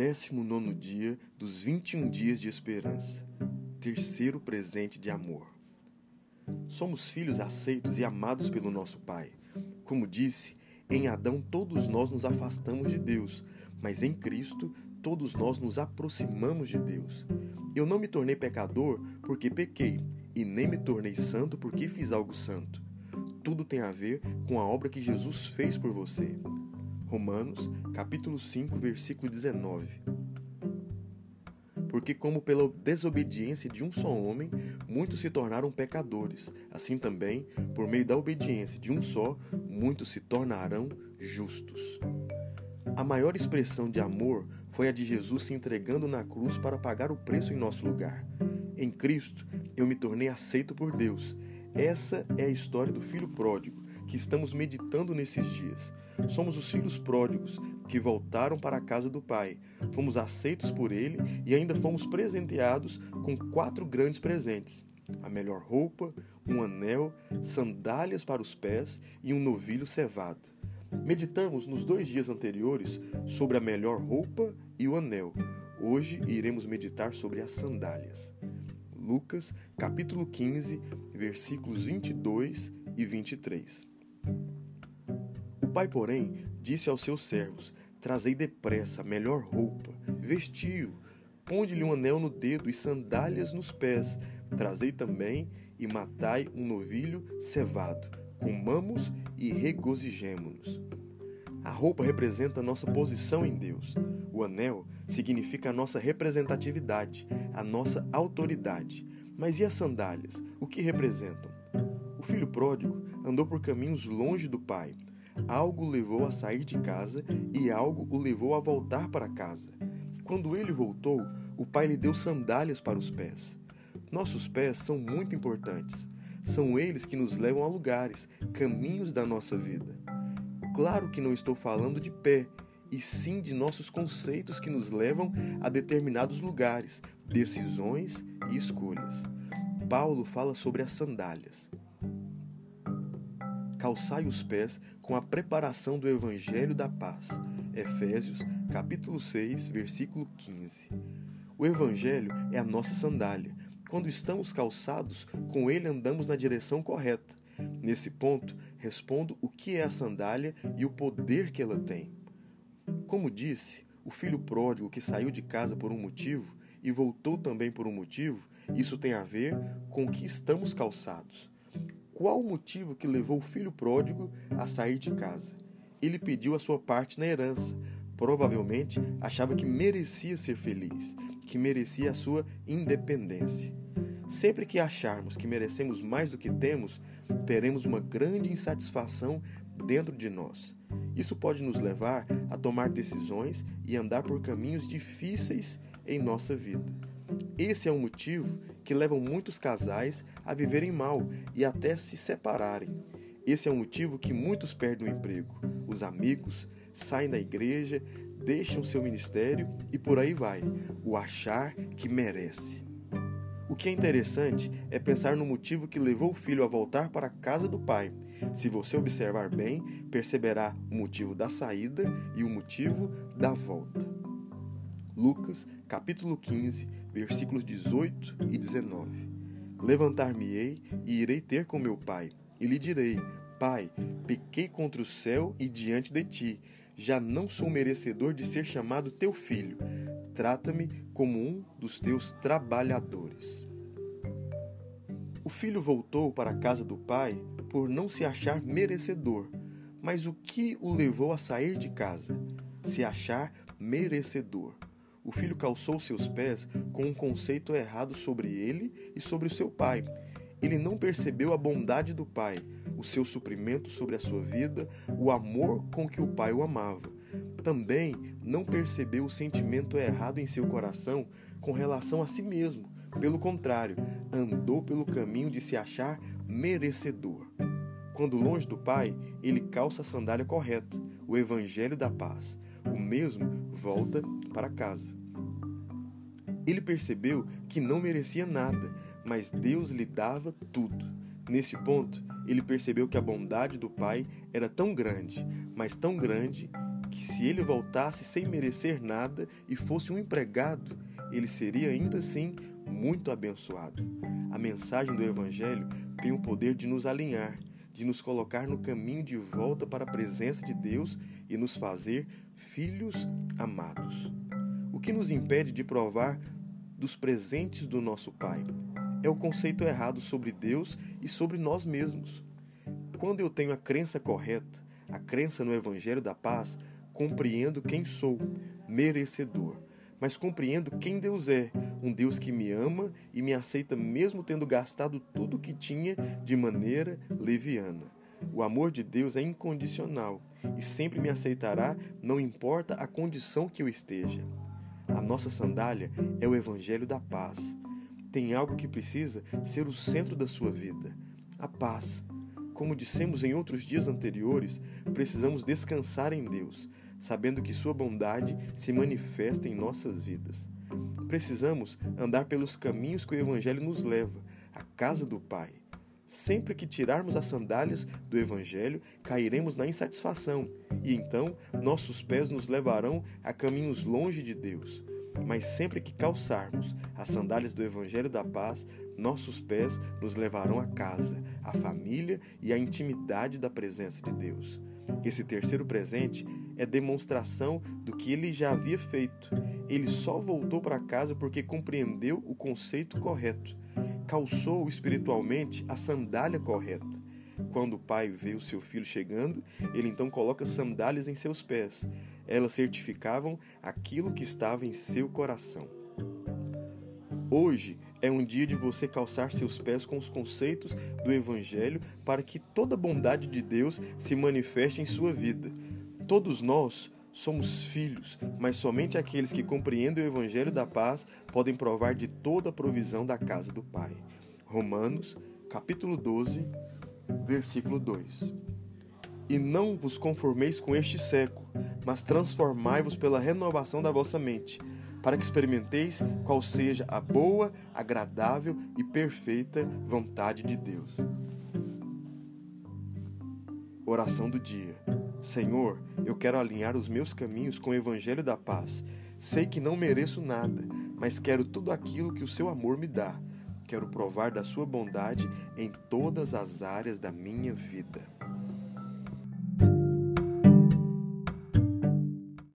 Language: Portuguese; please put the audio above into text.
19 dia dos 21 dias de esperança. Terceiro presente de amor. Somos filhos aceitos e amados pelo nosso Pai. Como disse, em Adão todos nós nos afastamos de Deus, mas em Cristo todos nós nos aproximamos de Deus. Eu não me tornei pecador porque pequei, e nem me tornei santo porque fiz algo santo. Tudo tem a ver com a obra que Jesus fez por você. Romanos, capítulo 5, versículo 19. Porque como pela desobediência de um só homem, muitos se tornaram pecadores, assim também, por meio da obediência de um só, muitos se tornarão justos. A maior expressão de amor foi a de Jesus se entregando na cruz para pagar o preço em nosso lugar. Em Cristo, eu me tornei aceito por Deus. Essa é a história do filho pródigo que estamos meditando nesses dias. Somos os filhos pródigos que voltaram para a casa do Pai. Fomos aceitos por Ele e ainda fomos presenteados com quatro grandes presentes: a melhor roupa, um anel, sandálias para os pés e um novilho cevado. Meditamos nos dois dias anteriores sobre a melhor roupa e o anel. Hoje iremos meditar sobre as sandálias. Lucas, capítulo 15, versículos 22 e 23. Pai, porém, disse aos seus servos: Trazei depressa a melhor roupa, vestiu, ponde-lhe um anel no dedo e sandálias nos pés. Trazei também e matai um novilho cevado. Comamos e regozijemo-nos. A roupa representa a nossa posição em Deus. O anel significa a nossa representatividade, a nossa autoridade. Mas e as sandálias? O que representam? O filho pródigo andou por caminhos longe do pai. Algo o levou a sair de casa e algo o levou a voltar para casa. Quando ele voltou, o pai lhe deu sandálias para os pés. Nossos pés são muito importantes. São eles que nos levam a lugares, caminhos da nossa vida. Claro que não estou falando de pé, e sim de nossos conceitos que nos levam a determinados lugares, decisões e escolhas. Paulo fala sobre as sandálias calçai os pés com a preparação do evangelho da paz. Efésios, capítulo 6, versículo 15. O evangelho é a nossa sandália. Quando estamos calçados, com ele andamos na direção correta. Nesse ponto, respondo o que é a sandália e o poder que ela tem. Como disse, o filho pródigo que saiu de casa por um motivo e voltou também por um motivo, isso tem a ver com que estamos calçados. Qual o motivo que levou o filho pródigo a sair de casa? Ele pediu a sua parte na herança. Provavelmente achava que merecia ser feliz, que merecia a sua independência. Sempre que acharmos que merecemos mais do que temos, teremos uma grande insatisfação dentro de nós. Isso pode nos levar a tomar decisões e andar por caminhos difíceis em nossa vida. Esse é um motivo que leva muitos casais a viverem mal e até se separarem. Esse é o motivo que muitos perdem o emprego. Os amigos saem da igreja, deixam seu ministério e por aí vai. O achar que merece. O que é interessante é pensar no motivo que levou o filho a voltar para a casa do pai. Se você observar bem, perceberá o motivo da saída e o motivo da volta. Lucas, capítulo 15, versículos 18 e 19. Levantar-me-ei e irei ter com meu pai, e lhe direi: Pai, pequei contra o céu e diante de ti. Já não sou merecedor de ser chamado teu filho. Trata-me como um dos teus trabalhadores. O filho voltou para a casa do pai por não se achar merecedor. Mas o que o levou a sair de casa? Se achar merecedor o filho calçou seus pés com um conceito errado sobre ele e sobre o seu pai. Ele não percebeu a bondade do pai, o seu suprimento sobre a sua vida, o amor com que o pai o amava. Também não percebeu o sentimento errado em seu coração com relação a si mesmo. Pelo contrário, andou pelo caminho de se achar merecedor. Quando longe do Pai, ele calça a sandália correta, o evangelho da paz. O mesmo volta para casa. Ele percebeu que não merecia nada, mas Deus lhe dava tudo. Nesse ponto, ele percebeu que a bondade do Pai era tão grande, mas tão grande, que se ele voltasse sem merecer nada e fosse um empregado, ele seria ainda assim muito abençoado. A mensagem do Evangelho tem o poder de nos alinhar, de nos colocar no caminho de volta para a presença de Deus e nos fazer filhos amados. O que nos impede de provar dos presentes do nosso Pai é o conceito errado sobre Deus e sobre nós mesmos. Quando eu tenho a crença correta, a crença no Evangelho da Paz, compreendo quem sou, merecedor, mas compreendo quem Deus é, um Deus que me ama e me aceita mesmo tendo gastado tudo o que tinha de maneira leviana. O amor de Deus é incondicional e sempre me aceitará, não importa a condição que eu esteja. Nossa sandália é o Evangelho da Paz. Tem algo que precisa ser o centro da sua vida: a paz. Como dissemos em outros dias anteriores, precisamos descansar em Deus, sabendo que Sua bondade se manifesta em nossas vidas. Precisamos andar pelos caminhos que o Evangelho nos leva, a casa do Pai. Sempre que tirarmos as sandálias do Evangelho, cairemos na insatisfação, e então nossos pés nos levarão a caminhos longe de Deus. Mas sempre que calçarmos as sandálias do Evangelho da Paz, nossos pés nos levarão à casa, à família e à intimidade da presença de Deus. Esse terceiro presente é demonstração do que ele já havia feito. Ele só voltou para casa porque compreendeu o conceito correto, calçou espiritualmente a sandália correta. Quando o pai vê o seu filho chegando, ele então coloca sandálias em seus pés. Elas certificavam aquilo que estava em seu coração. Hoje é um dia de você calçar seus pés com os conceitos do Evangelho para que toda a bondade de Deus se manifeste em sua vida. Todos nós somos filhos, mas somente aqueles que compreendem o Evangelho da paz podem provar de toda a provisão da casa do Pai. Romanos, capítulo 12, versículo 2. E não vos conformeis com este século, mas transformai-vos pela renovação da vossa mente para que experimenteis qual seja a boa, agradável e perfeita vontade de Deus. Oração do dia. Senhor, eu quero alinhar os meus caminhos com o evangelho da paz. Sei que não mereço nada, mas quero tudo aquilo que o seu amor me dá. Quero provar da sua bondade em todas as áreas da minha vida.